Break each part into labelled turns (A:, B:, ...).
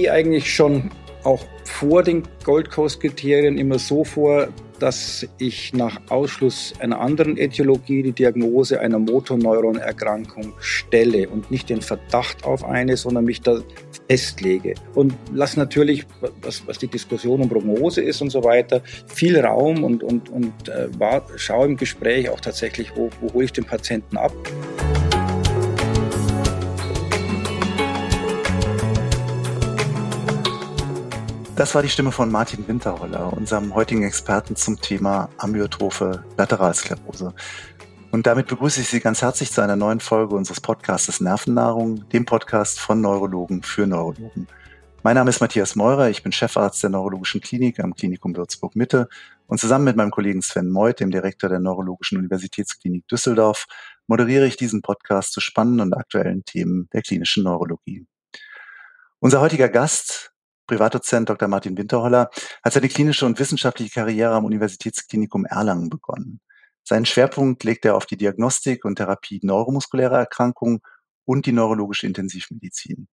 A: gehe eigentlich schon auch vor den Gold Coast-Kriterien immer so vor, dass ich nach Ausschluss einer anderen Äthiologie die Diagnose einer Motorneuronerkrankung stelle und nicht den Verdacht auf eine, sondern mich da festlege. Und lasse natürlich, was, was die Diskussion um Prognose ist und so weiter, viel Raum und, und, und äh, schaue im Gespräch auch tatsächlich, wo, wo hole ich den Patienten ab.
B: Das war die Stimme von Martin Winterholler, unserem heutigen Experten zum Thema amyotrophe Lateralsklerose. Und damit begrüße ich Sie ganz herzlich zu einer neuen Folge unseres Podcasts Nervennahrung, dem Podcast von Neurologen für Neurologen. Mein Name ist Matthias Meurer, ich bin Chefarzt der Neurologischen Klinik am Klinikum Würzburg Mitte und zusammen mit meinem Kollegen Sven Meuth, dem Direktor der Neurologischen Universitätsklinik Düsseldorf, moderiere ich diesen Podcast zu spannenden und aktuellen Themen der klinischen Neurologie. Unser heutiger Gast Privatdozent Dr. Martin Winterholler hat seine klinische und wissenschaftliche Karriere am Universitätsklinikum Erlangen begonnen. Seinen Schwerpunkt legt er auf die Diagnostik und Therapie neuromuskulärer Erkrankungen und die neurologische Intensivmedizin.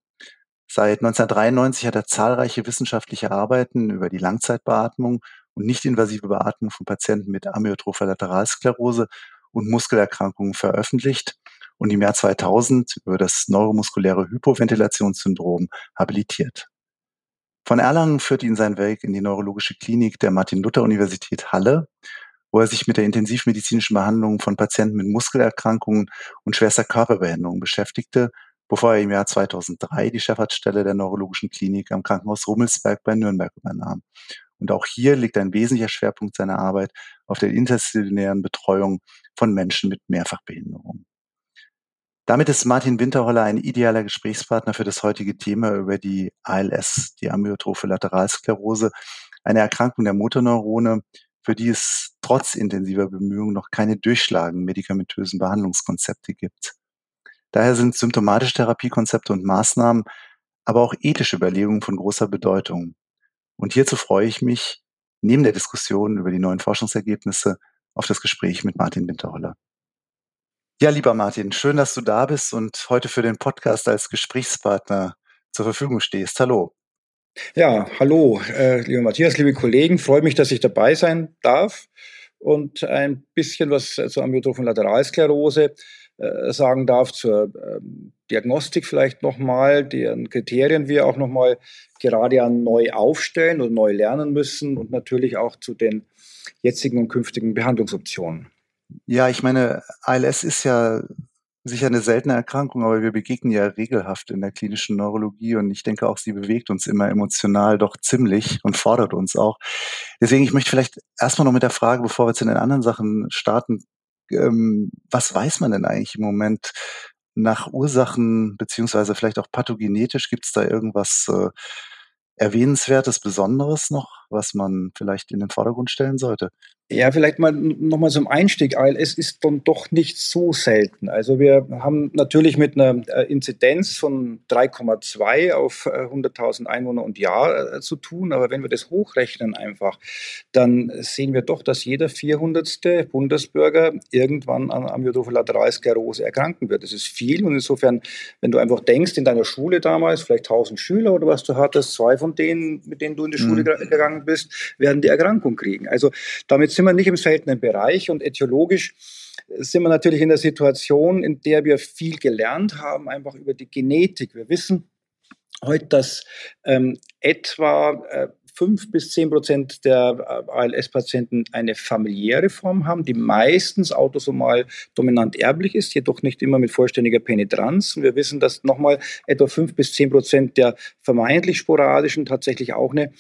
B: Seit 1993 hat er zahlreiche wissenschaftliche Arbeiten über die Langzeitbeatmung und nicht-invasive Beatmung von Patienten mit amyotropher Lateralsklerose und Muskelerkrankungen veröffentlicht und im Jahr 2000 über das neuromuskuläre Hypoventilationssyndrom habilitiert. Von Erlangen führt ihn sein Weg in die neurologische Klinik der Martin-Luther-Universität Halle, wo er sich mit der intensivmedizinischen Behandlung von Patienten mit Muskelerkrankungen und schwerster Körperbehinderung beschäftigte, bevor er im Jahr 2003 die Chefarztstelle der neurologischen Klinik am Krankenhaus Rummelsberg bei Nürnberg übernahm. Und auch hier liegt ein wesentlicher Schwerpunkt seiner Arbeit auf der interdisziplinären Betreuung von Menschen mit Mehrfachbehinderung. Damit ist Martin Winterholler ein idealer Gesprächspartner für das heutige Thema über die ALS, die amyotrophe Lateralsklerose, eine Erkrankung der Motorneurone, für die es trotz intensiver Bemühungen noch keine durchschlagenden medikamentösen Behandlungskonzepte gibt. Daher sind symptomatische Therapiekonzepte und Maßnahmen, aber auch ethische Überlegungen von großer Bedeutung. Und hierzu freue ich mich, neben der Diskussion über die neuen Forschungsergebnisse, auf das Gespräch mit Martin Winterholler. Ja, lieber Martin, schön, dass du da bist und heute für den Podcast als Gesprächspartner zur Verfügung stehst. Hallo.
A: Ja, hallo, äh, lieber Matthias, liebe Kollegen. Freue mich, dass ich dabei sein darf und ein bisschen was zur amyotrophen Lateralsklerose äh, sagen darf, zur ähm, Diagnostik vielleicht nochmal, deren Kriterien wir auch nochmal gerade an neu aufstellen und neu lernen müssen und natürlich auch zu den jetzigen und künftigen Behandlungsoptionen.
B: Ja, ich meine, ALS ist ja sicher eine seltene Erkrankung, aber wir begegnen ja regelhaft in der klinischen Neurologie und ich denke auch, sie bewegt uns immer emotional doch ziemlich und fordert uns auch. Deswegen, ich möchte vielleicht erstmal noch mit der Frage, bevor wir zu den anderen Sachen starten, ähm, was weiß man denn eigentlich im Moment nach Ursachen, beziehungsweise vielleicht auch pathogenetisch? Gibt es da irgendwas äh, Erwähnenswertes, Besonderes noch, was man vielleicht in den Vordergrund stellen sollte?
A: Ja, vielleicht mal nochmal zum Einstieg. ALS ist dann doch nicht so selten. Also wir haben natürlich mit einer äh, Inzidenz von 3,2 auf 100.000 äh, Einwohner und Jahr äh, zu tun. Aber wenn wir das hochrechnen einfach, dann sehen wir doch, dass jeder 400. Bundesbürger irgendwann an Amyotrophe Lateralsklerose erkranken wird. Das ist viel und insofern, wenn du einfach denkst, in deiner Schule damals, vielleicht 1000 Schüler oder was du hattest, zwei von denen, mit denen du in die Schule mhm. gegangen bist, werden die Erkrankung kriegen. Also damit sind wir nicht im seltenen Bereich und etiologisch sind wir natürlich in der Situation, in der wir viel gelernt haben, einfach über die Genetik. Wir wissen heute, dass ähm, etwa äh, 5 bis 10 Prozent der äh, ALS-Patienten eine familiäre Form haben, die meistens autosomal dominant erblich ist, jedoch nicht immer mit vollständiger Penetranz. Und wir wissen, dass nochmal etwa 5 bis 10 Prozent der vermeintlich sporadischen tatsächlich auch eine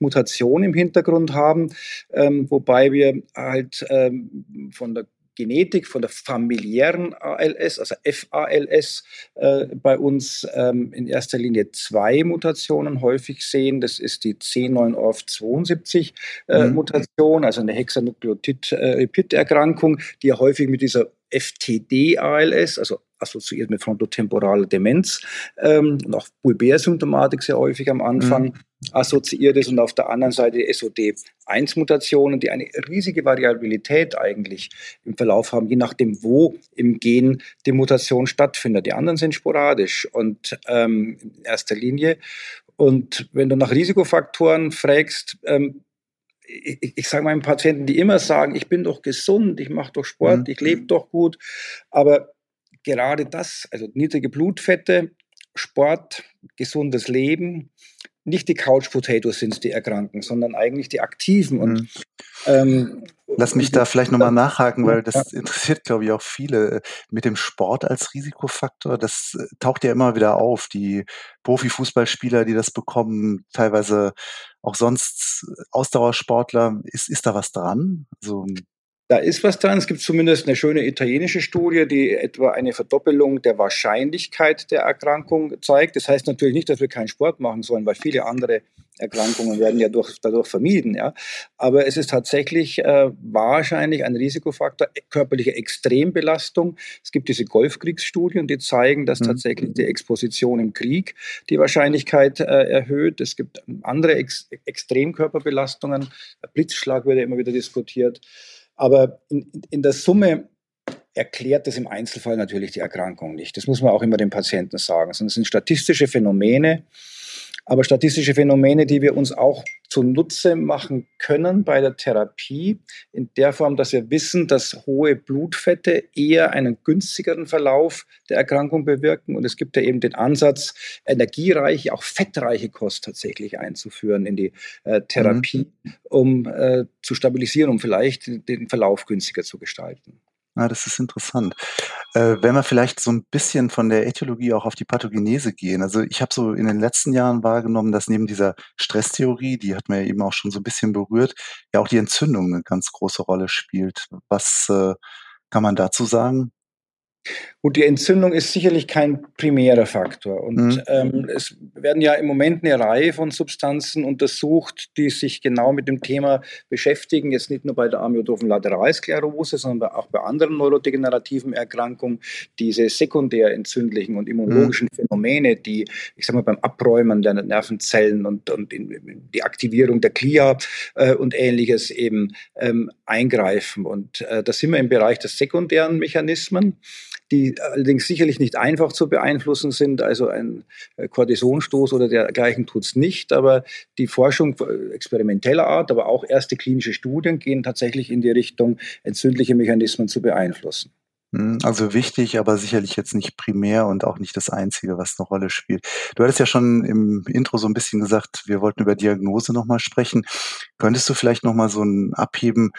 A: Mutation im Hintergrund haben, ähm, wobei wir halt ähm, von der Genetik, von der familiären ALS, also FALS, äh, bei uns ähm, in erster Linie zwei Mutationen häufig sehen. Das ist die C9orf72 äh, mhm. Mutation, also eine Hexanukleotid-Erkrankung, die ja häufig mit dieser FTD-ALS, also assoziiert mit frontotemporaler Demenz ähm, und auch Bulbär-Symptomatik sehr häufig am Anfang. Mhm assoziiert ist und auf der anderen Seite die SOD1-Mutationen, die eine riesige Variabilität eigentlich im Verlauf haben, je nachdem, wo im Gen die Mutation stattfindet. Die anderen sind sporadisch und ähm, in erster Linie Und wenn du nach Risikofaktoren fragst, ähm, ich, ich sage meinen Patienten, die immer sagen, ich bin doch gesund, ich mache doch Sport, mhm. ich lebe doch gut, aber gerade das, also niedrige Blutfette, Sport, gesundes Leben, nicht die Couch Potatoes sind die erkranken, sondern eigentlich die Aktiven. Und mhm.
B: ähm, Lass mich da vielleicht nochmal nachhaken, weil das ja. interessiert, glaube ich, auch viele mit dem Sport als Risikofaktor. Das äh, taucht ja immer wieder auf. Die Profifußballspieler, die das bekommen, teilweise auch sonst Ausdauersportler. Ist, ist da was dran?
A: Also, da ist was dran. Es gibt zumindest eine schöne italienische Studie, die etwa eine Verdoppelung der Wahrscheinlichkeit der Erkrankung zeigt. Das heißt natürlich nicht, dass wir keinen Sport machen sollen, weil viele andere Erkrankungen werden ja durch, dadurch vermieden. Ja. Aber es ist tatsächlich äh, wahrscheinlich ein Risikofaktor, körperliche Extrembelastung. Es gibt diese Golfkriegsstudien, die zeigen, dass mhm. tatsächlich die Exposition im Krieg die Wahrscheinlichkeit äh, erhöht. Es gibt andere Ex Extremkörperbelastungen. Blitzschlag wird ja immer wieder diskutiert. Aber in, in der Summe erklärt das im Einzelfall natürlich die Erkrankung nicht. Das muss man auch immer den Patienten sagen. Sondern es sind statistische Phänomene, aber statistische Phänomene, die wir uns auch zunutze machen können bei der Therapie, in der Form, dass wir wissen, dass hohe Blutfette eher einen günstigeren Verlauf der Erkrankung bewirken. Und es gibt ja eben den Ansatz, energiereiche, auch fettreiche Kost tatsächlich einzuführen in die äh, Therapie, mhm. um äh, zu stabilisieren, um vielleicht den Verlauf günstiger zu gestalten.
B: Ah, das ist interessant. Äh, wenn wir vielleicht so ein bisschen von der Äthiologie auch auf die Pathogenese gehen. Also ich habe so in den letzten Jahren wahrgenommen, dass neben dieser Stresstheorie, die hat mir ja eben auch schon so ein bisschen berührt, ja auch die Entzündung eine ganz große Rolle spielt. Was äh, kann man dazu sagen?
A: Gut, die Entzündung ist sicherlich kein primärer Faktor. Und mhm. ähm, es werden ja im Moment eine Reihe von Substanzen untersucht, die sich genau mit dem Thema beschäftigen. Jetzt nicht nur bei der amyotrophen Lateralsklerose, sondern auch bei anderen neurodegenerativen Erkrankungen. Diese sekundär entzündlichen und immunologischen mhm. Phänomene, die, ich sag mal, beim Abräumen der Nervenzellen und, und die Aktivierung der Glia äh, und ähnliches eben ähm, eingreifen. Und äh, da sind wir im Bereich der sekundären Mechanismen die allerdings sicherlich nicht einfach zu beeinflussen sind. Also ein äh, Kortisonstoß oder dergleichen tut es nicht. Aber die Forschung experimenteller Art, aber auch erste klinische Studien gehen tatsächlich in die Richtung, entzündliche Mechanismen zu beeinflussen.
B: Hm, also wichtig, aber sicherlich jetzt nicht primär und auch nicht das Einzige, was eine Rolle spielt. Du hattest ja schon im Intro so ein bisschen gesagt, wir wollten über Diagnose nochmal sprechen. Könntest du vielleicht nochmal so ein Abheben,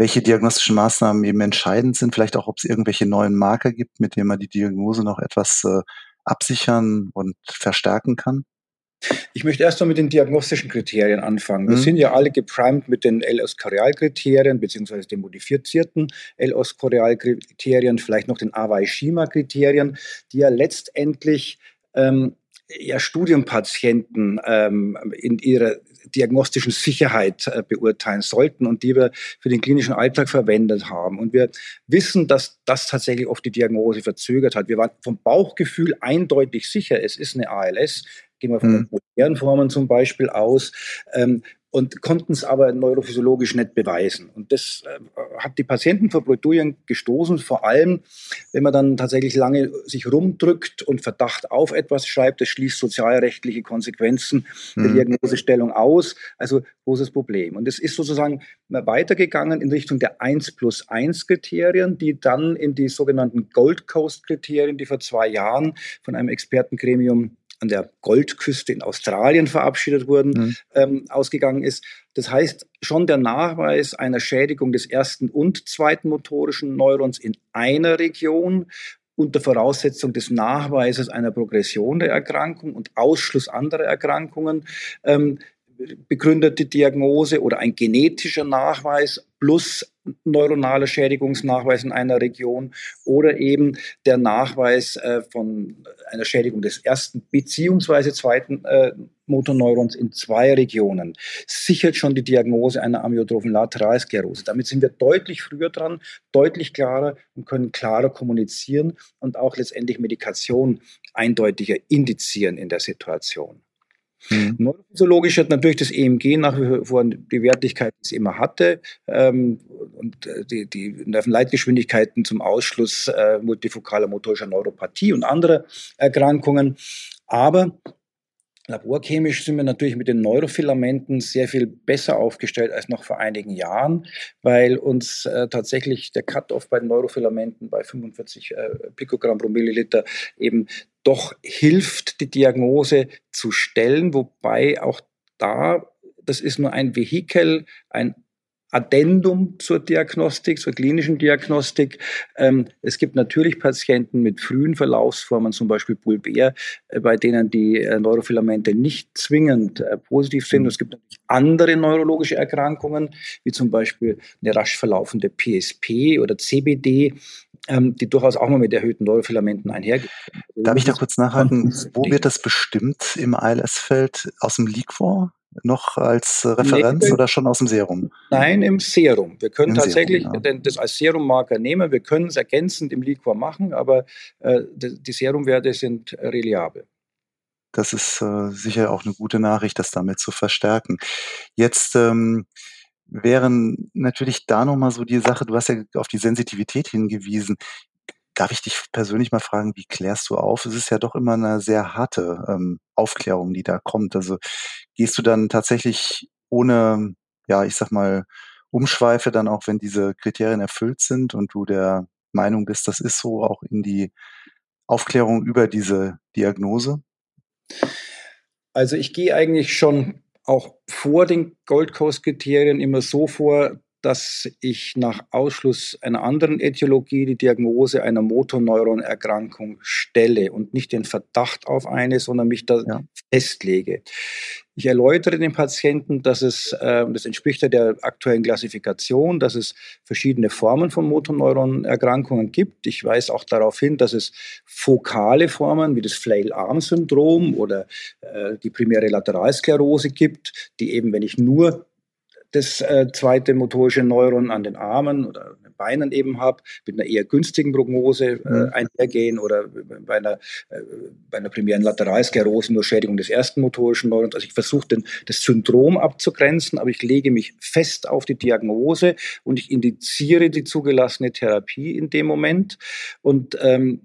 B: welche diagnostischen Maßnahmen eben entscheidend sind, vielleicht auch, ob es irgendwelche neuen Marker gibt, mit denen man die Diagnose noch etwas äh, absichern und verstärken kann?
A: Ich möchte erst mal mit den diagnostischen Kriterien anfangen. Wir mhm. sind ja alle geprimed mit den L-Oskorial-Kriterien, beziehungsweise den modifizierten L-Oskorial-Kriterien, vielleicht noch den Awai-Shima-Kriterien, die ja letztendlich ähm, ja, Studienpatienten ähm, in ihrer diagnostischen Sicherheit äh, beurteilen sollten und die wir für den klinischen Alltag verwendet haben. Und wir wissen, dass das tatsächlich oft die Diagnose verzögert hat. Wir waren vom Bauchgefühl eindeutig sicher, es ist eine ALS. Gehen wir von mhm. den modernen Formen zum Beispiel aus. Ähm, und konnten es aber neurophysiologisch nicht beweisen. Und das äh, hat die Patienten vor Bredouillen gestoßen, vor allem, wenn man dann tatsächlich lange sich rumdrückt und Verdacht auf etwas schreibt, das schließt sozialrechtliche Konsequenzen mhm. der Diagnosestellung aus. Also großes Problem. Und es ist sozusagen weitergegangen in Richtung der 1 plus 1 Kriterien, die dann in die sogenannten Gold Coast Kriterien, die vor zwei Jahren von einem Expertengremium an der Goldküste in Australien verabschiedet wurden, mhm. ähm, ausgegangen ist. Das heißt, schon der Nachweis einer Schädigung des ersten und zweiten motorischen Neurons in einer Region unter Voraussetzung des Nachweises einer Progression der Erkrankung und Ausschluss anderer Erkrankungen ähm, begründete Diagnose oder ein genetischer Nachweis plus neuronaler Schädigungsnachweis in einer Region oder eben der Nachweis äh, von einer Schädigung des ersten beziehungsweise zweiten äh, Motorneurons in zwei Regionen sichert schon die Diagnose einer amyotrophen Lateralsklerose. Damit sind wir deutlich früher dran, deutlich klarer und können klarer kommunizieren und auch letztendlich Medikation eindeutiger indizieren in der Situation. Mhm. Neurophysiologisch hat natürlich das EMG nach wie vor die Wertigkeit, die es immer hatte, ähm, und äh, die, die Nervenleitgeschwindigkeiten zum Ausschluss äh, multifokaler motorischer Neuropathie und anderer Erkrankungen. Aber Laborchemisch sind wir natürlich mit den Neurofilamenten sehr viel besser aufgestellt als noch vor einigen Jahren, weil uns äh, tatsächlich der Cut-off bei den Neurofilamenten bei 45 äh, Pikogramm pro Milliliter eben doch hilft, die Diagnose zu stellen, wobei auch da, das ist nur ein Vehikel, ein Addendum zur Diagnostik, zur klinischen Diagnostik. Ähm, es gibt natürlich Patienten mit frühen Verlaufsformen, zum Beispiel Bulbär, äh, bei denen die äh, Neurofilamente nicht zwingend äh, positiv sind. Es gibt natürlich andere neurologische Erkrankungen, wie zum Beispiel eine rasch verlaufende PSP oder CBD, ähm, die durchaus auch mal mit erhöhten Neurofilamenten einhergehen.
B: Darf ich da kurz nachhalten? Wo wird das bestimmt im ALS-Feld? Aus dem Liquor? Noch als Referenz nee, oder schon aus dem Serum?
A: Nein, im Serum. Wir können Im tatsächlich Serum, ja. das als Serummarker nehmen. Wir können es ergänzend im Liquor machen, aber äh, die Serumwerte sind reliabel.
B: Das ist äh, sicher auch eine gute Nachricht, das damit zu verstärken. Jetzt ähm, wären natürlich da nochmal so die Sache, du hast ja auf die Sensitivität hingewiesen. Darf ich dich persönlich mal fragen, wie klärst du auf? Es ist ja doch immer eine sehr harte ähm, Aufklärung, die da kommt. Also gehst du dann tatsächlich ohne, ja, ich sag mal, Umschweife dann auch, wenn diese Kriterien erfüllt sind und du der Meinung bist, das ist so, auch in die Aufklärung über diese Diagnose?
A: Also ich gehe eigentlich schon auch vor den Gold Coast Kriterien immer so vor, dass ich nach Ausschluss einer anderen Äthiologie die Diagnose einer Motorneuronerkrankung stelle und nicht den Verdacht auf eine, sondern mich da ja. festlege. Ich erläutere den Patienten, dass es, äh, das entspricht ja der aktuellen Klassifikation, dass es verschiedene Formen von Motorneuronerkrankungen gibt. Ich weise auch darauf hin, dass es fokale Formen wie das Flail-Arm-Syndrom oder äh, die primäre Lateralsklerose gibt, die eben, wenn ich nur das äh, zweite motorische Neuron an den Armen oder den Beinen eben habe, mit einer eher günstigen Prognose äh, mhm. einhergehen oder bei einer, äh, bei einer primären Lateralsklerose nur Schädigung des ersten motorischen Neurons. Also ich versuche das Syndrom abzugrenzen, aber ich lege mich fest auf die Diagnose und ich indiziere die zugelassene Therapie in dem Moment. Und ähm,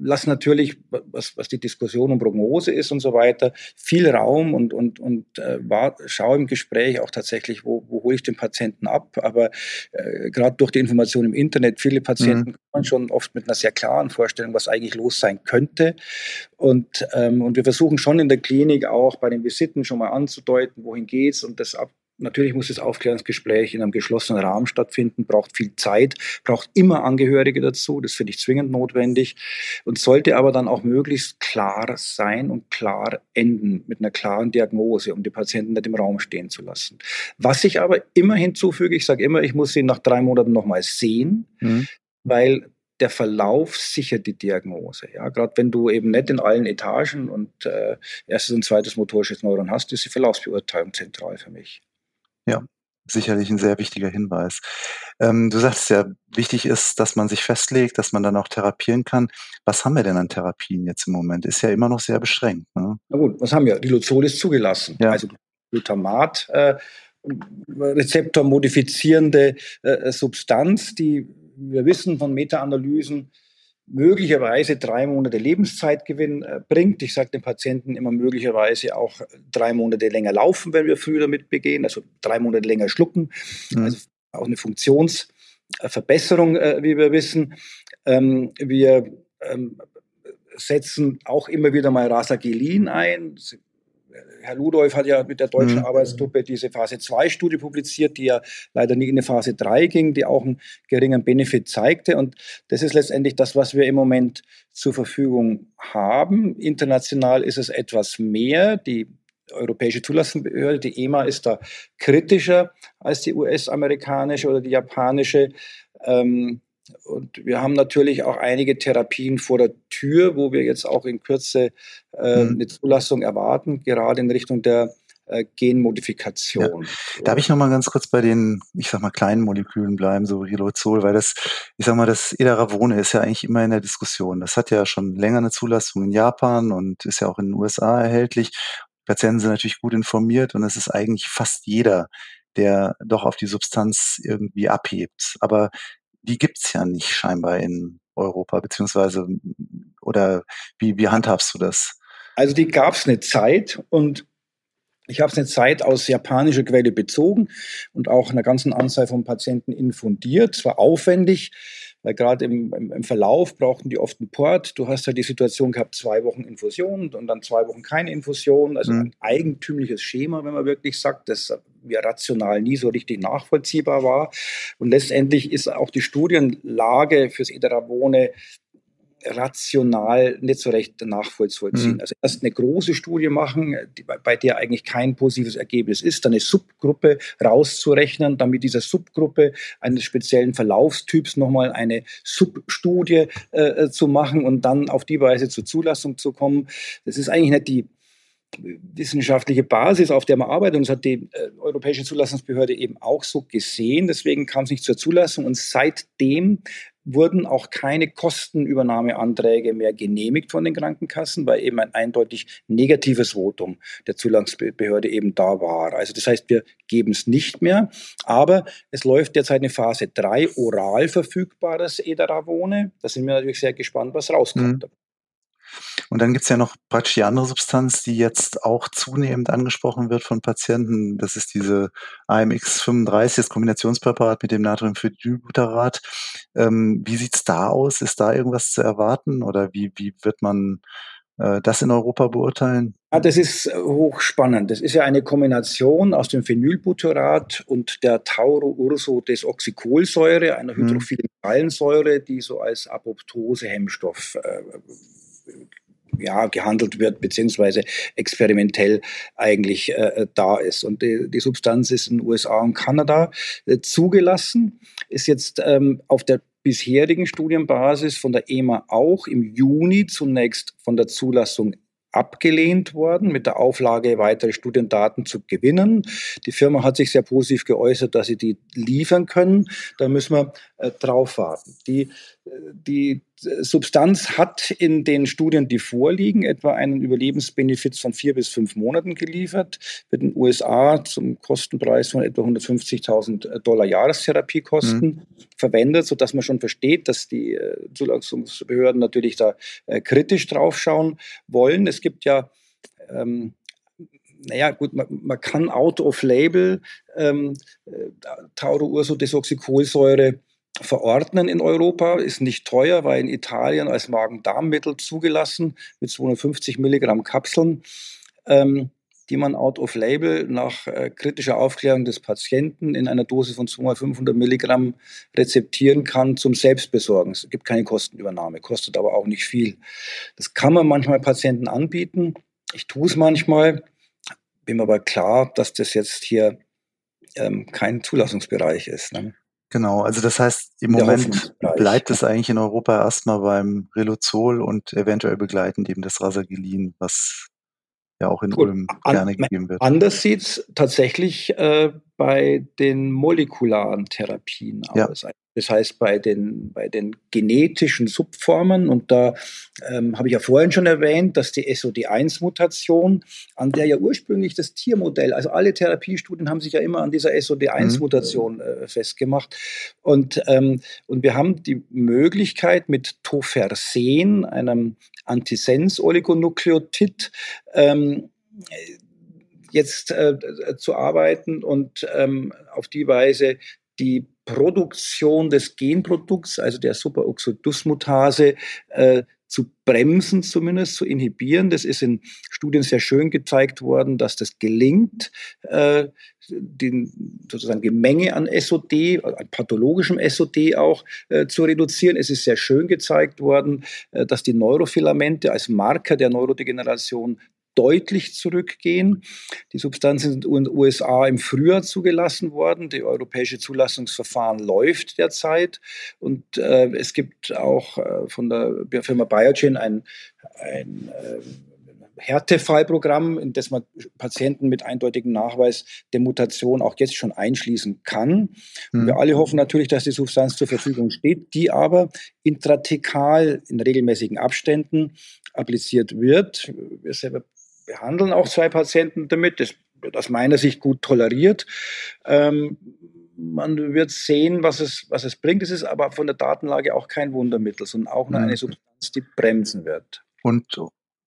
A: lasse natürlich, was, was die Diskussion und Prognose ist und so weiter, viel Raum und, und, und äh, war, schaue im Gespräch auch tatsächlich, wo, wo hole ich den Patienten ab. Aber äh, gerade durch die Information im Internet, viele Patienten mhm. kommen schon oft mit einer sehr klaren Vorstellung, was eigentlich los sein könnte. Und, ähm, und wir versuchen schon in der Klinik auch bei den Visiten schon mal anzudeuten, wohin geht's und das ab, Natürlich muss das Aufklärungsgespräch in einem geschlossenen Rahmen stattfinden, braucht viel Zeit, braucht immer Angehörige dazu, das finde ich zwingend notwendig und sollte aber dann auch möglichst klar sein und klar enden mit einer klaren Diagnose, um die Patienten nicht im Raum stehen zu lassen. Was ich aber immer hinzufüge, ich sage immer, ich muss sie nach drei Monaten nochmal sehen, mhm. weil der Verlauf sichert die Diagnose. Ja, gerade wenn du eben nicht in allen Etagen und äh, erstes und zweites motorisches Neuron hast, ist die Verlaufsbeurteilung zentral für mich.
B: Ja, sicherlich ein sehr wichtiger Hinweis. Ähm, du sagst ja, wichtig ist, dass man sich festlegt, dass man dann auch therapieren kann. Was haben wir denn an Therapien jetzt im Moment? Ist ja immer noch sehr beschränkt. Ne?
A: Na gut, was haben wir? Riluzol ist zugelassen. Ja. Also Glutamat, äh, rezeptormodifizierende äh, Substanz, die wir wissen von Meta-Analysen, möglicherweise drei Monate Lebenszeitgewinn äh, bringt. Ich sage den Patienten immer möglicherweise auch drei Monate länger laufen, wenn wir früh damit begehen, also drei Monate länger schlucken. Mhm. Also auch eine Funktionsverbesserung, äh, wie wir wissen. Ähm, wir ähm, setzen auch immer wieder mal Rasagelin ein. Herr Ludolf hat ja mit der deutschen mhm. Arbeitsgruppe diese Phase 2 Studie publiziert, die ja leider nie in eine Phase 3 ging, die auch einen geringen Benefit zeigte. Und das ist letztendlich das, was wir im Moment zur Verfügung haben. International ist es etwas mehr. Die Europäische Zulassungsbehörde, die EMA, ist da kritischer als die US-amerikanische oder die japanische. Ähm, und wir haben natürlich auch einige Therapien vor der Tür, wo wir jetzt auch in Kürze äh, mhm. eine Zulassung erwarten, gerade in Richtung der äh, Genmodifikation. Ja.
B: Darf ich noch mal ganz kurz bei den, ich sag mal, kleinen Molekülen bleiben, so Riluzol, weil das, ich sag mal, das Edaravone ist ja eigentlich immer in der Diskussion. Das hat ja schon länger eine Zulassung in Japan und ist ja auch in den USA erhältlich. Patienten sind natürlich gut informiert und es ist eigentlich fast jeder, der doch auf die Substanz irgendwie abhebt. Aber die gibt's ja nicht scheinbar in Europa, beziehungsweise oder wie, wie handhabst du das?
A: Also die gab es eine Zeit und ich habe es eine Zeit aus japanischer Quelle bezogen und auch einer ganzen Anzahl von Patienten infundiert. Es war aufwendig, weil gerade im, im, im, Verlauf brauchten die oft einen Port. Du hast ja halt die Situation gehabt, zwei Wochen Infusion und dann zwei Wochen keine Infusion. Also mhm. ein eigentümliches Schema, wenn man wirklich sagt, das mir rational nie so richtig nachvollziehbar war. Und letztendlich ist auch die Studienlage fürs Edaravone rational nicht so recht nachvollziehen. Mhm. Also erst eine große Studie machen, die, bei der eigentlich kein positives Ergebnis ist, dann eine Subgruppe rauszurechnen, dann mit dieser Subgruppe eines speziellen Verlaufstyps nochmal eine Substudie äh, zu machen und dann auf die Weise zur Zulassung zu kommen. Das ist eigentlich nicht die wissenschaftliche Basis, auf der man arbeitet. Und das hat die äh, Europäische Zulassungsbehörde eben auch so gesehen. Deswegen kam es nicht zur Zulassung. Und seitdem wurden auch keine Kostenübernahmeanträge mehr genehmigt von den Krankenkassen, weil eben ein eindeutig negatives Votum der Zulassungsbehörde eben da war. Also das heißt, wir geben es nicht mehr, aber es läuft derzeit eine Phase 3 oral verfügbares Edaravone. Da sind wir natürlich sehr gespannt, was rauskommt. Mhm.
B: Und dann gibt's ja noch praktisch die andere Substanz, die jetzt auch zunehmend angesprochen wird von Patienten. Das ist diese AMX 35, das Kombinationspräparat mit dem Natriumphenylbutyrat. Ähm, wie sieht's da aus? Ist da irgendwas zu erwarten oder wie, wie wird man äh, das in Europa beurteilen?
A: Ja, das ist hochspannend. Das ist ja eine Kombination aus dem Phenylbutyrat und der Tauroursodesoxycholsäure, einer mhm. hydrophilen Gallensäure, die so als Apoptose-Hemmstoff äh, ja, gehandelt wird, beziehungsweise experimentell eigentlich äh, da ist. Und die, die, Substanz ist in den USA und Kanada äh, zugelassen, ist jetzt ähm, auf der bisherigen Studienbasis von der EMA auch im Juni zunächst von der Zulassung abgelehnt worden, mit der Auflage, weitere Studiendaten zu gewinnen. Die Firma hat sich sehr positiv geäußert, dass sie die liefern können. Da müssen wir äh, drauf warten. Die, äh, die Substanz hat in den Studien, die vorliegen, etwa einen Überlebensbenefit von vier bis fünf Monaten geliefert, wird in den USA zum Kostenpreis von etwa 150.000 Dollar Jahrestherapie kosten, mhm. verwendet, sodass man schon versteht, dass die äh, Zulassungsbehörden natürlich da äh, kritisch draufschauen wollen. Es gibt ja ähm, naja, gut, man, man kann out of label ähm, äh, Tauroursodesoxycholsäure verordnen in Europa, ist nicht teuer, weil in Italien als Magen-Darm-Mittel zugelassen mit 250 Milligramm Kapseln, ähm, die man out of label nach äh, kritischer Aufklärung des Patienten in einer Dosis von 500 Milligramm rezeptieren kann zum Selbstbesorgen. Es gibt keine Kostenübernahme, kostet aber auch nicht viel. Das kann man manchmal Patienten anbieten. Ich tue es manchmal, bin mir aber klar, dass das jetzt hier ähm, kein Zulassungsbereich ist. Ne?
B: Genau, also das heißt, im Moment bleibt es eigentlich in Europa erstmal beim Relozol und eventuell begleitend eben das Rasagilin, was ja auch in Gut, Ulm gerne gegeben wird.
A: Anders sieht es tatsächlich äh, bei den molekularen Therapien aus. Ja. Das heißt, bei den, bei den genetischen Subformen, und da ähm, habe ich ja vorhin schon erwähnt, dass die SOD1-Mutation, an der ja ursprünglich das Tiermodell, also alle Therapiestudien haben sich ja immer an dieser SOD1-Mutation mhm. äh, festgemacht. Und, ähm, und wir haben die Möglichkeit mit Tofersen, einem Antisens-Oligonukleotid, ähm, jetzt äh, zu arbeiten und ähm, auf die Weise die Produktion des Genprodukts, also der Superoxidusmutase, äh, zu bremsen, zumindest zu inhibieren. Das ist in Studien sehr schön gezeigt worden, dass das gelingt, äh, den, sozusagen die Menge an SOD, an pathologischem SOD auch äh, zu reduzieren. Es ist sehr schön gezeigt worden, äh, dass die Neurofilamente als Marker der Neurodegeneration deutlich zurückgehen. Die Substanzen sind in den USA im Frühjahr zugelassen worden. Die europäische Zulassungsverfahren läuft derzeit. Und äh, es gibt auch äh, von der Firma Biogen ein, ein äh, Härtefallprogramm, in das man Patienten mit eindeutigem Nachweis der Mutation auch jetzt schon einschließen kann. Mhm. Wir alle hoffen natürlich, dass die Substanz zur Verfügung steht, die aber intratekal in regelmäßigen Abständen appliziert wird. Wir selber behandeln auch zwei Patienten damit. Das wird aus meiner Sicht gut toleriert. Ähm, man wird sehen, was es, was es bringt. Es ist aber von der Datenlage auch kein Wundermittel, sondern auch nur eine mhm. Substanz, die bremsen wird.
B: Und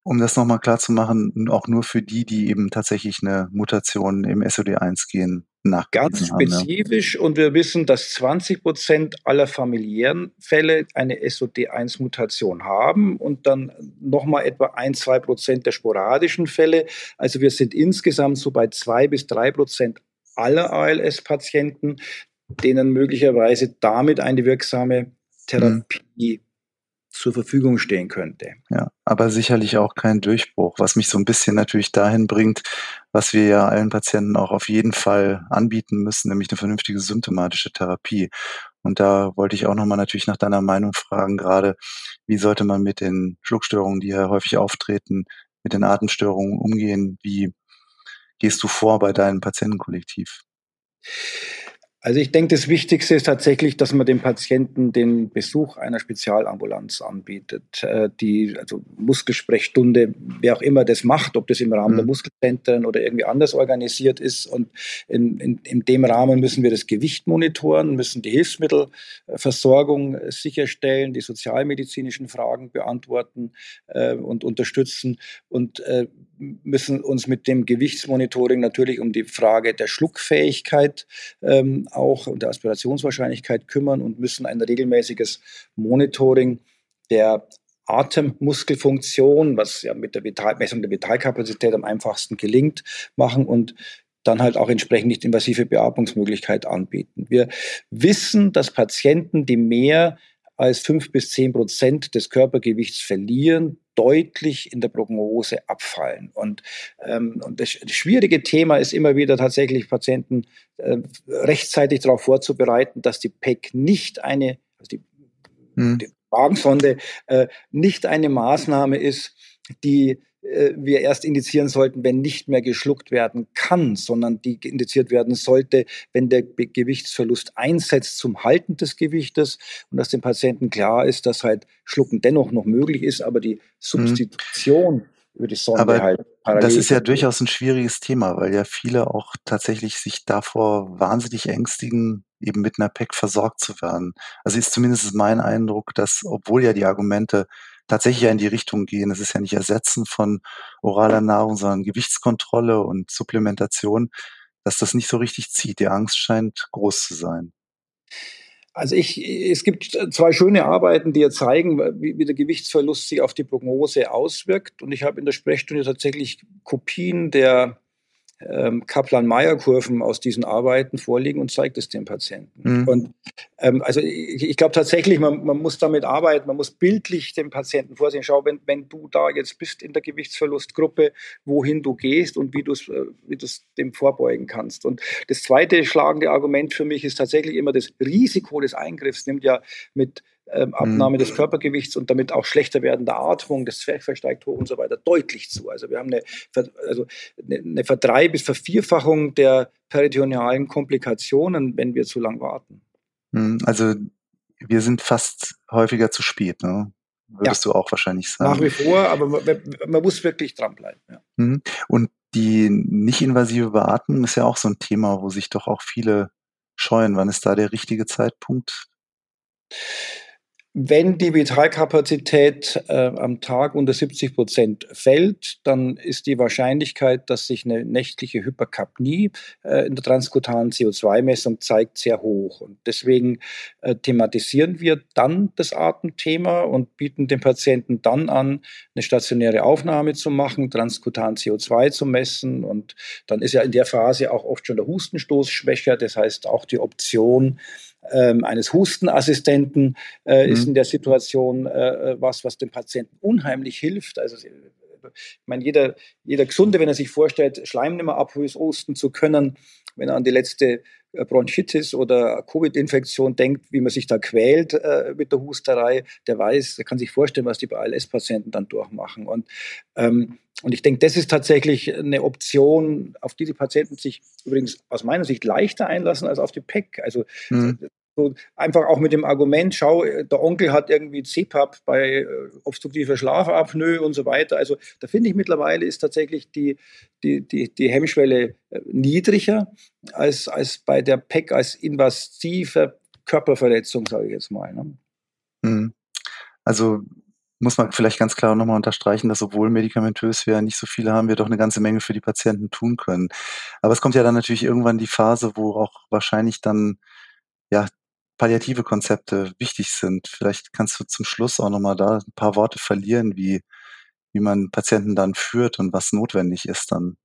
B: um das nochmal klar zu machen, auch nur für die, die eben tatsächlich eine Mutation im SOD1-Gen
A: Ganz spezifisch haben, ja. und wir wissen, dass 20 Prozent aller familiären Fälle eine SOD1-Mutation haben und dann nochmal etwa ein, zwei Prozent der sporadischen Fälle. Also wir sind insgesamt so bei zwei bis drei Prozent aller ALS-Patienten, denen möglicherweise damit eine wirksame Therapie hm zur Verfügung stehen könnte.
B: Ja, aber sicherlich auch kein Durchbruch, was mich so ein bisschen natürlich dahin bringt, was wir ja allen Patienten auch auf jeden Fall anbieten müssen, nämlich eine vernünftige symptomatische Therapie. Und da wollte ich auch nochmal natürlich nach deiner Meinung fragen, gerade wie sollte man mit den Schluckstörungen, die ja häufig auftreten, mit den Atemstörungen umgehen? Wie gehst du vor bei deinem Patientenkollektiv?
A: Also ich denke, das Wichtigste ist tatsächlich, dass man dem Patienten den Besuch einer Spezialambulanz anbietet, äh, die also Muskelsprechstunde, wer auch immer das macht, ob das im Rahmen mhm. der Muskelzentren oder irgendwie anders organisiert ist. Und in, in, in dem Rahmen müssen wir das Gewicht monitoren, müssen die Hilfsmittelversorgung sicherstellen, die sozialmedizinischen Fragen beantworten äh, und unterstützen und äh, müssen uns mit dem Gewichtsmonitoring natürlich um die Frage der Schluckfähigkeit ähm, auch und der Aspirationswahrscheinlichkeit kümmern und müssen ein regelmäßiges Monitoring der Atemmuskelfunktion, was ja mit der Vital Messung der Vitalkapazität am einfachsten gelingt, machen und dann halt auch entsprechend nicht invasive Beatmungsmöglichkeit anbieten. Wir wissen, dass Patienten, die mehr als fünf bis zehn Prozent des Körpergewichts verlieren, deutlich in der Prognose abfallen. Und, ähm, und das, schwierige Thema ist immer wieder tatsächlich Patienten äh, rechtzeitig darauf vorzubereiten, dass die PEC nicht eine, also die, hm. die Magensonde äh, nicht eine Maßnahme ist, die wir erst indizieren sollten, wenn nicht mehr geschluckt werden kann, sondern die indiziert werden sollte, wenn der Gewichtsverlust einsetzt zum Halten des Gewichtes und dass dem Patienten klar ist, dass halt Schlucken dennoch noch möglich ist, aber die. Substitution mhm. über die Sonde
B: aber halt parallel. Das ist ja durchaus ein schwieriges Thema, weil ja viele auch tatsächlich sich davor wahnsinnig ängstigen, eben mit einer PEC versorgt zu werden. Also ist zumindest mein Eindruck, dass obwohl ja die Argumente tatsächlich ja in die Richtung gehen. Es ist ja nicht Ersetzen von oraler Nahrung, sondern Gewichtskontrolle und Supplementation, dass das nicht so richtig zieht. Die Angst scheint groß zu sein.
A: Also ich, es gibt zwei schöne Arbeiten, die ja zeigen, wie, wie der Gewichtsverlust sich auf die Prognose auswirkt. Und ich habe in der Sprechstunde tatsächlich Kopien der ähm, Kaplan-Meier-Kurven aus diesen Arbeiten vorliegen und zeigt es dem Patienten. Mhm. Und ähm, also ich, ich glaube tatsächlich, man, man muss damit arbeiten, man muss bildlich dem Patienten vorsehen. Schau, wenn, wenn du da jetzt bist in der Gewichtsverlustgruppe, wohin du gehst und wie du es äh, wie dem vorbeugen kannst. Und das zweite schlagende Argument für mich ist tatsächlich immer das Risiko des Eingriffs, nimmt ja mit ähm, Abnahme mhm. des Körpergewichts und damit auch schlechter werdende Atmung, das Zwerchfell steigt hoch und so weiter, deutlich zu. Also wir haben eine, also eine Verdrei- bis Vervierfachung der peritonealen Komplikationen, wenn wir zu lang warten.
B: Mhm. Also wir sind fast häufiger zu spät, ne? Würdest ja. du auch wahrscheinlich sagen.
A: Nach wie vor, aber man, man muss wirklich dranbleiben. Ja.
B: Mhm. Und die nicht-invasive Beatmung ist ja auch so ein Thema, wo sich doch auch viele scheuen. Wann ist da der richtige Zeitpunkt?
A: Wenn die Vitalkapazität äh, am Tag unter 70 Prozent fällt, dann ist die Wahrscheinlichkeit, dass sich eine nächtliche Hyperkapnie äh, in der transkutanen CO2-Messung zeigt, sehr hoch. Und deswegen äh, thematisieren wir dann das Atemthema und bieten dem Patienten dann an, eine stationäre Aufnahme zu machen, transkutan CO2 zu messen. Und dann ist ja in der Phase auch oft schon der Hustenstoß schwächer. Das heißt auch die Option, ähm, eines Hustenassistenten äh, mhm. ist in der Situation äh, was, was dem Patienten unheimlich hilft. Also ich meine, jeder, jeder Gesunde, wenn er sich vorstellt, Schleimnimmer abhusten zu können, wenn er an die letzte äh, Bronchitis oder Covid-Infektion denkt, wie man sich da quält äh, mit der Husterei, der weiß, der kann sich vorstellen, was die ALS-Patienten dann durchmachen. Und, ähm, und ich denke, das ist tatsächlich eine Option, auf die die Patienten sich übrigens aus meiner Sicht leichter einlassen als auf die PEC. Also mhm. So einfach auch mit dem Argument, schau, der Onkel hat irgendwie CPAP bei äh, obstruktiver Schlafapnoe und so weiter. Also da finde ich mittlerweile ist tatsächlich die, die, die, die Hemmschwelle äh, niedriger als, als bei der PEC als invasive Körperverletzung, sage ich jetzt mal. Ne?
B: Mhm. Also muss man vielleicht ganz klar nochmal unterstreichen, dass obwohl medikamentös wir nicht so viele haben, wir doch eine ganze Menge für die Patienten tun können. Aber es kommt ja dann natürlich irgendwann die Phase, wo auch wahrscheinlich dann ja palliative Konzepte wichtig sind. Vielleicht kannst du zum Schluss auch nochmal da ein paar Worte verlieren, wie, wie man Patienten dann führt und was notwendig ist dann.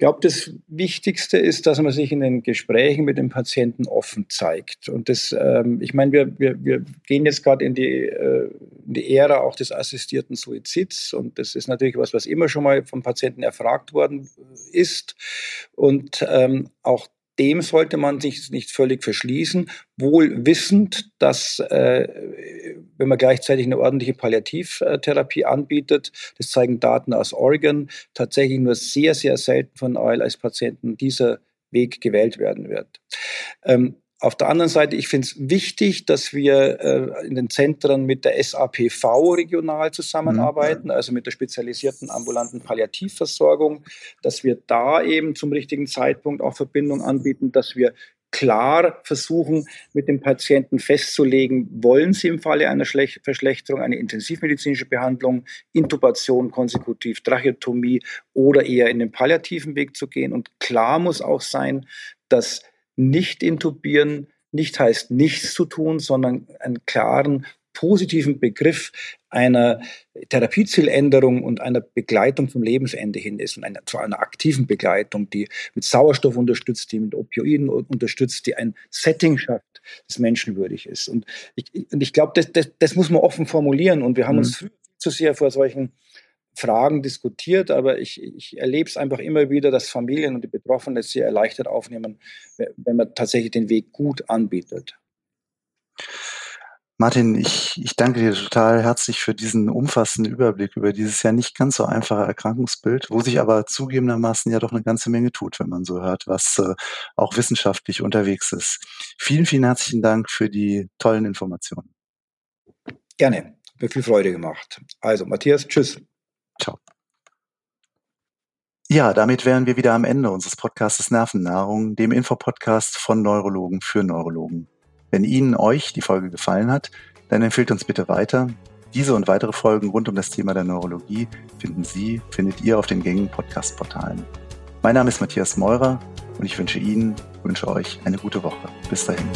A: Ich glaube, das Wichtigste ist, dass man sich in den Gesprächen mit dem Patienten offen zeigt. Und das, ähm, ich meine, wir, wir, wir gehen jetzt gerade in die, äh, in die Ära auch des assistierten Suizids. Und das ist natürlich was, was immer schon mal vom Patienten erfragt worden ist. Und ähm, auch dem sollte man sich nicht völlig verschließen, wohl wissend, dass äh, wenn man gleichzeitig eine ordentliche Palliativtherapie anbietet, das zeigen Daten aus Oregon, tatsächlich nur sehr, sehr selten von ALS-Patienten dieser Weg gewählt werden wird. Ähm, auf der anderen Seite, ich finde es wichtig, dass wir äh, in den Zentren mit der SAPV regional zusammenarbeiten, mhm. also mit der spezialisierten ambulanten Palliativversorgung, dass wir da eben zum richtigen Zeitpunkt auch Verbindung anbieten, dass wir klar versuchen, mit dem Patienten festzulegen, wollen sie im Falle einer Schlech Verschlechterung eine intensivmedizinische Behandlung, Intubation konsekutiv, Tracheotomie oder eher in den palliativen Weg zu gehen. Und klar muss auch sein, dass nicht intubieren nicht heißt nichts zu tun, sondern einen klaren positiven Begriff einer Therapiezieländerung und einer Begleitung zum Lebensende hin ist und einer, zu einer aktiven Begleitung, die mit Sauerstoff unterstützt, die mit Opioiden unterstützt, die ein Setting schafft, das menschenwürdig ist. Und ich, und ich glaube, das, das, das muss man offen formulieren und wir haben mhm. uns zu sehr vor solchen Fragen diskutiert, aber ich, ich erlebe es einfach immer wieder, dass Familien und die Betroffenen es sehr erleichtert aufnehmen, wenn man tatsächlich den Weg gut anbietet.
B: Martin, ich, ich danke dir total herzlich für diesen umfassenden Überblick über dieses ja nicht ganz so einfache Erkrankungsbild, wo sich aber zugegebenermaßen ja doch eine ganze Menge tut, wenn man so hört, was äh, auch wissenschaftlich unterwegs ist. Vielen, vielen herzlichen Dank für die tollen Informationen.
A: Gerne, mir viel Freude gemacht. Also, Matthias, tschüss. Ciao.
B: Ja, damit wären wir wieder am Ende unseres Podcasts Nervennahrung, dem Infopodcast von Neurologen für Neurologen. Wenn Ihnen euch die Folge gefallen hat, dann empfehlt uns bitte weiter. Diese und weitere Folgen rund um das Thema der Neurologie finden Sie, findet ihr auf den gängigen Podcast-Portalen. Mein Name ist Matthias Meurer und ich wünsche Ihnen, wünsche euch eine gute Woche. Bis dahin.